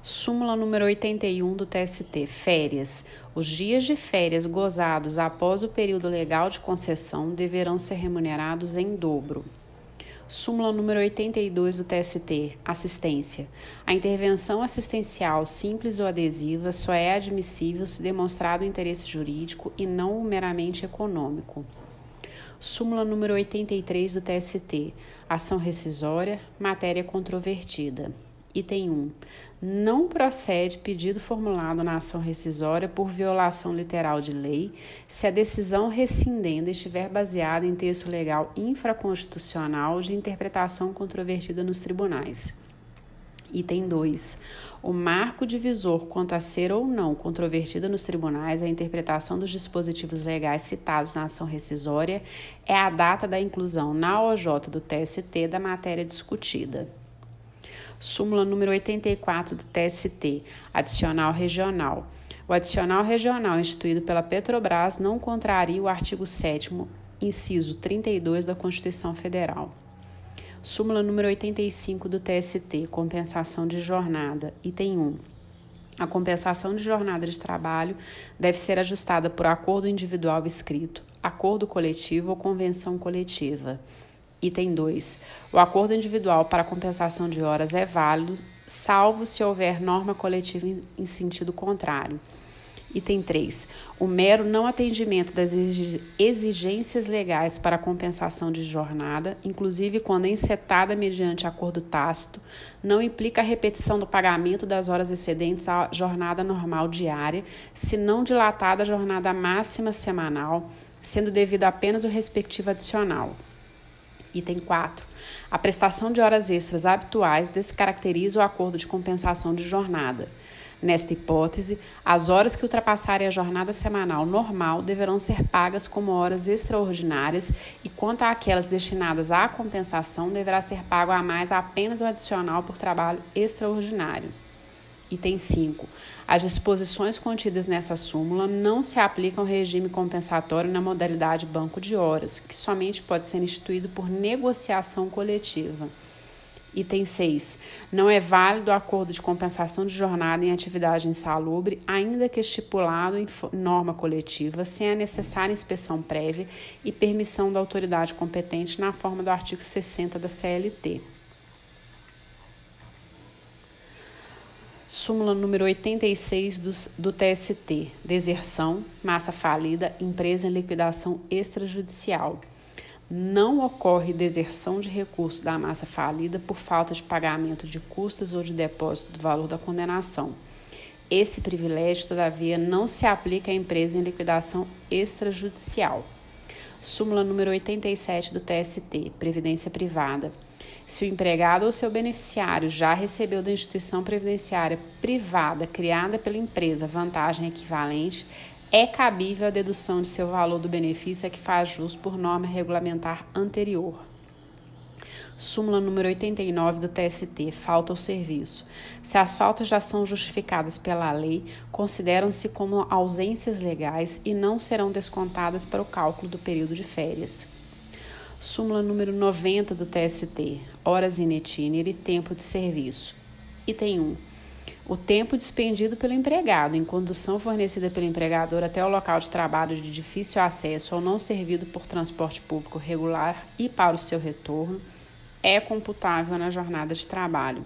Súmula número 81 do TST. Férias. Os dias de férias gozados após o período legal de concessão deverão ser remunerados em dobro. Súmula número 82 do TST. Assistência. A intervenção assistencial simples ou adesiva só é admissível se demonstrado interesse jurídico e não meramente econômico. Súmula número 83 do TST. Ação rescisória, matéria controvertida. Item 1. Não procede pedido formulado na ação rescisória por violação literal de lei se a decisão rescindenda estiver baseada em texto legal infraconstitucional de interpretação controvertida nos tribunais. Item 2. O marco divisor quanto a ser ou não controvertida nos tribunais a interpretação dos dispositivos legais citados na ação rescisória é a data da inclusão na OJ do TST da matéria discutida. Súmula número 84 do TST, adicional regional. O adicional regional instituído pela Petrobras não contraria o artigo 7 inciso 32 da Constituição Federal. Súmula número 85 do TST, compensação de jornada, item 1. A compensação de jornada de trabalho deve ser ajustada por acordo individual escrito, acordo coletivo ou convenção coletiva. Item 2. O acordo individual para compensação de horas é válido, salvo se houver norma coletiva em sentido contrário. Item 3. O mero não atendimento das exigências legais para compensação de jornada, inclusive quando encetada mediante acordo tácito, não implica a repetição do pagamento das horas excedentes à jornada normal diária, se não dilatada a jornada máxima semanal, sendo devido apenas o respectivo adicional. Item 4. A prestação de horas extras habituais descaracteriza o acordo de compensação de jornada. Nesta hipótese, as horas que ultrapassarem a jornada semanal normal deverão ser pagas como horas extraordinárias e quanto àquelas destinadas à compensação, deverá ser pago a mais apenas o adicional por trabalho extraordinário. Item 5. As disposições contidas nessa súmula não se aplicam ao regime compensatório na modalidade banco de horas, que somente pode ser instituído por negociação coletiva. Item 6. Não é válido o acordo de compensação de jornada em atividade insalubre, ainda que estipulado em norma coletiva, sem a necessária inspeção prévia e permissão da autoridade competente na forma do artigo 60 da CLT. Súmula número 86 do, do TST. Deserção, massa falida, empresa em liquidação extrajudicial não ocorre deserção de recurso da massa falida por falta de pagamento de custas ou de depósito do valor da condenação. Esse privilégio, todavia, não se aplica à empresa em liquidação extrajudicial. Súmula número 87 do TST, Previdência Privada. Se o empregado ou seu beneficiário já recebeu da instituição previdenciária privada criada pela empresa vantagem equivalente, é cabível a dedução de seu valor do benefício a que faz jus por norma regulamentar anterior. Súmula número 89 do TST, falta ao serviço. Se as faltas já são justificadas pela lei, consideram-se como ausências legais e não serão descontadas para o cálculo do período de férias. Súmula número 90 do TST, horas in itinere, tempo de serviço. Item 1 o tempo despendido pelo empregado em condução fornecida pelo empregador até o local de trabalho de difícil acesso ou não servido por transporte público regular e para o seu retorno é computável na jornada de trabalho.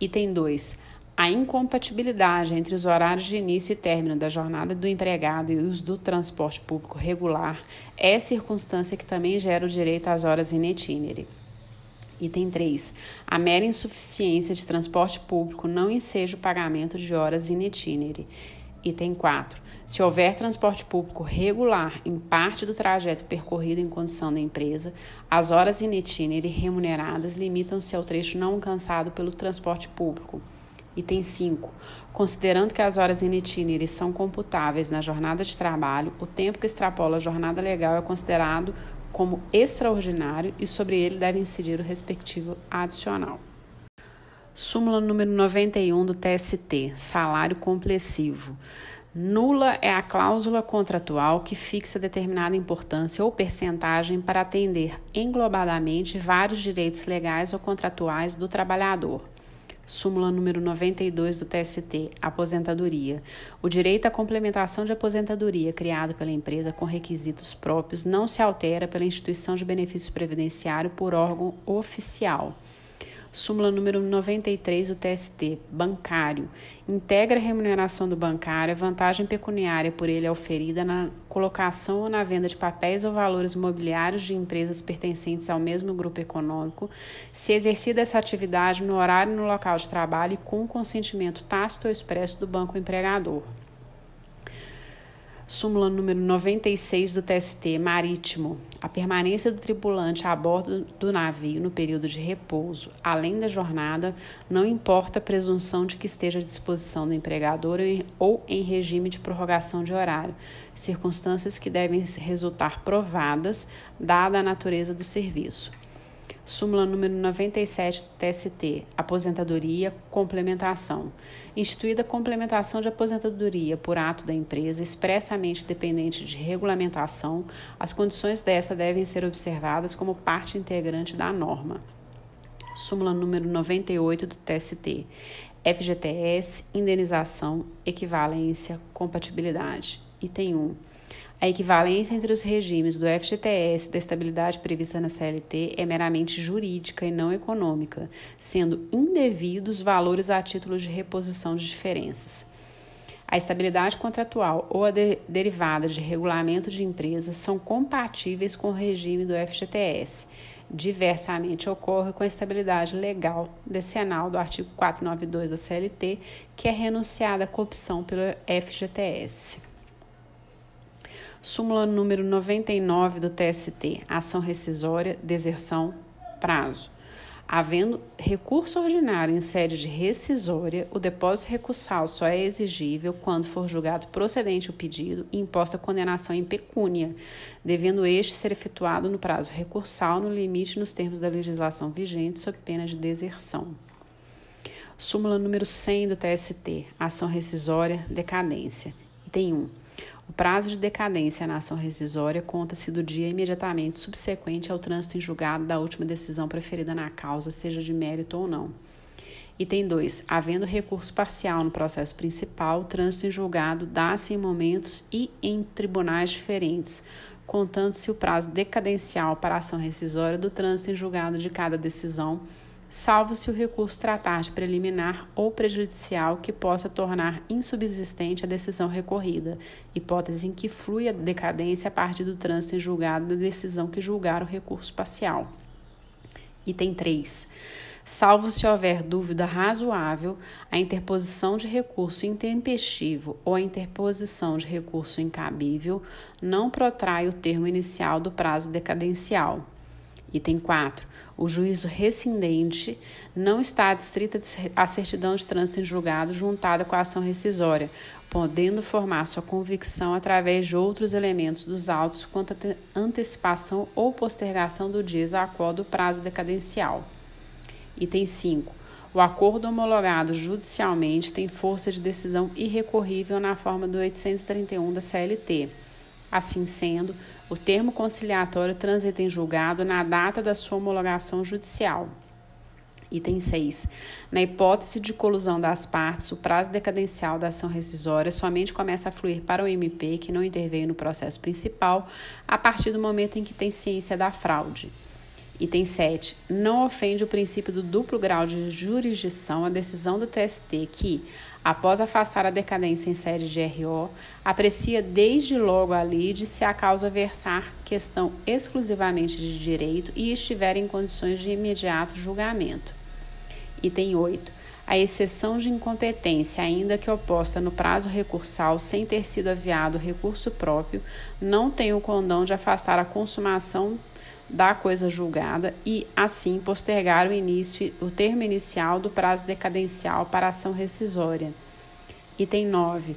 Item 2. A incompatibilidade entre os horários de início e término da jornada do empregado e os do transporte público regular é circunstância que também gera o direito às horas in itinere. Item 3. A mera insuficiência de transporte público não enseja o pagamento de horas in itinere. Item 4. Se houver transporte público regular em parte do trajeto percorrido em condição da empresa, as horas in itinere remuneradas limitam-se ao trecho não alcançado pelo transporte público. Item 5. Considerando que as horas in itinere são computáveis na jornada de trabalho, o tempo que extrapola a jornada legal é considerado como extraordinário e sobre ele deve incidir o respectivo adicional. Súmula número 91 do TST, salário complessivo. Nula é a cláusula contratual que fixa determinada importância ou percentagem para atender englobadamente vários direitos legais ou contratuais do trabalhador. Súmula número 92 do TST, aposentadoria. O direito à complementação de aposentadoria criado pela empresa com requisitos próprios não se altera pela instituição de benefício previdenciário por órgão oficial. Súmula número 93 do TST, bancário. Integra a remuneração do bancário a vantagem pecuniária por ele oferida na colocação ou na venda de papéis ou valores imobiliários de empresas pertencentes ao mesmo grupo econômico, se exercida essa atividade no horário e no local de trabalho e com consentimento tácito ou expresso do banco empregador súmula número 96 do TST marítimo, a permanência do tripulante a bordo do navio no período de repouso, além da jornada, não importa a presunção de que esteja à disposição do empregador ou em regime de prorrogação de horário, circunstâncias que devem resultar provadas, dada a natureza do serviço. Súmula número 97 do TST, aposentadoria, complementação. Instituída complementação de aposentadoria por ato da empresa expressamente dependente de regulamentação, as condições dessa devem ser observadas como parte integrante da norma. Súmula número 98 do TST. FGTS, indenização, equivalência, compatibilidade. Item 1. A equivalência entre os regimes do FGTS e da estabilidade prevista na CLT é meramente jurídica e não econômica, sendo indevidos valores a título de reposição de diferenças. A estabilidade contratual ou a de derivada de regulamento de empresas são compatíveis com o regime do FGTS. Diversamente ocorre com a estabilidade legal decenal do artigo 492 da CLT, que é renunciada à opção pelo FGTS. Súmula número 99 do TST, ação rescisória, deserção, prazo. Havendo recurso ordinário em sede de rescisória, o depósito recursal só é exigível quando for julgado procedente o pedido e imposta condenação em pecúnia, devendo este ser efetuado no prazo recursal no limite nos termos da legislação vigente sob pena de deserção. Súmula número 100 do TST, ação rescisória, decadência. Item 1. O prazo de decadência na ação rescisória conta-se do dia imediatamente subsequente ao trânsito em julgado da última decisão preferida na causa, seja de mérito ou não. Item 2. Havendo recurso parcial no processo principal, o trânsito em julgado dá-se em momentos e em tribunais diferentes, contando-se o prazo decadencial para a ação rescisória do trânsito em julgado de cada decisão salvo se o recurso tratar de preliminar ou prejudicial que possa tornar insubsistente a decisão recorrida, hipótese em que flui a decadência a partir do trânsito em julgado da decisão que julgar o recurso parcial. Item 3. Salvo se houver dúvida razoável, a interposição de recurso intempestivo ou a interposição de recurso incabível não protrai o termo inicial do prazo decadencial. Item 4 o juízo rescindente não está adstrita à certidão de trânsito em julgado juntada com a ação rescisória, podendo formar sua convicção através de outros elementos dos autos quanto à antecipação ou postergação do dia qual do prazo decadencial. Item 5. O acordo homologado judicialmente tem força de decisão irrecorrível na forma do 831 da CLT. Assim sendo, o termo conciliatório transita em julgado na data da sua homologação judicial. Item 6. Na hipótese de colusão das partes, o prazo decadencial da ação rescisória somente começa a fluir para o MP, que não interveio no processo principal, a partir do momento em que tem ciência da fraude. Item 7. Não ofende o princípio do duplo grau de jurisdição a decisão do TST que, após afastar a decadência em sede de RO, aprecia desde logo a lide se a causa versar questão exclusivamente de direito e estiver em condições de imediato julgamento. Item 8. A exceção de incompetência, ainda que oposta no prazo recursal sem ter sido aviado recurso próprio, não tem o condão de afastar a consumação da coisa julgada e, assim, postergar o início, o termo inicial do prazo decadencial para ação rescisória. Item 9.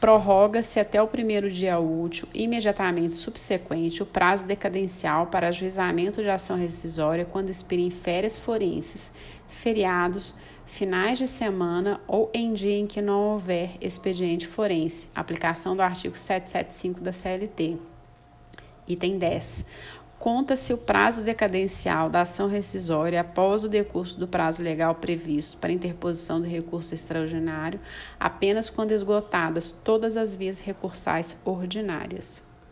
Prorroga-se até o primeiro dia útil, imediatamente subsequente, o prazo decadencial para ajuizamento de ação rescisória quando expirem férias forenses, feriados, finais de semana ou em dia em que não houver expediente forense. Aplicação do artigo 775 da CLT. Item 10 conta-se o prazo decadencial da ação rescisória após o decurso do prazo legal previsto para interposição do recurso extraordinário, apenas quando esgotadas todas as vias recursais ordinárias.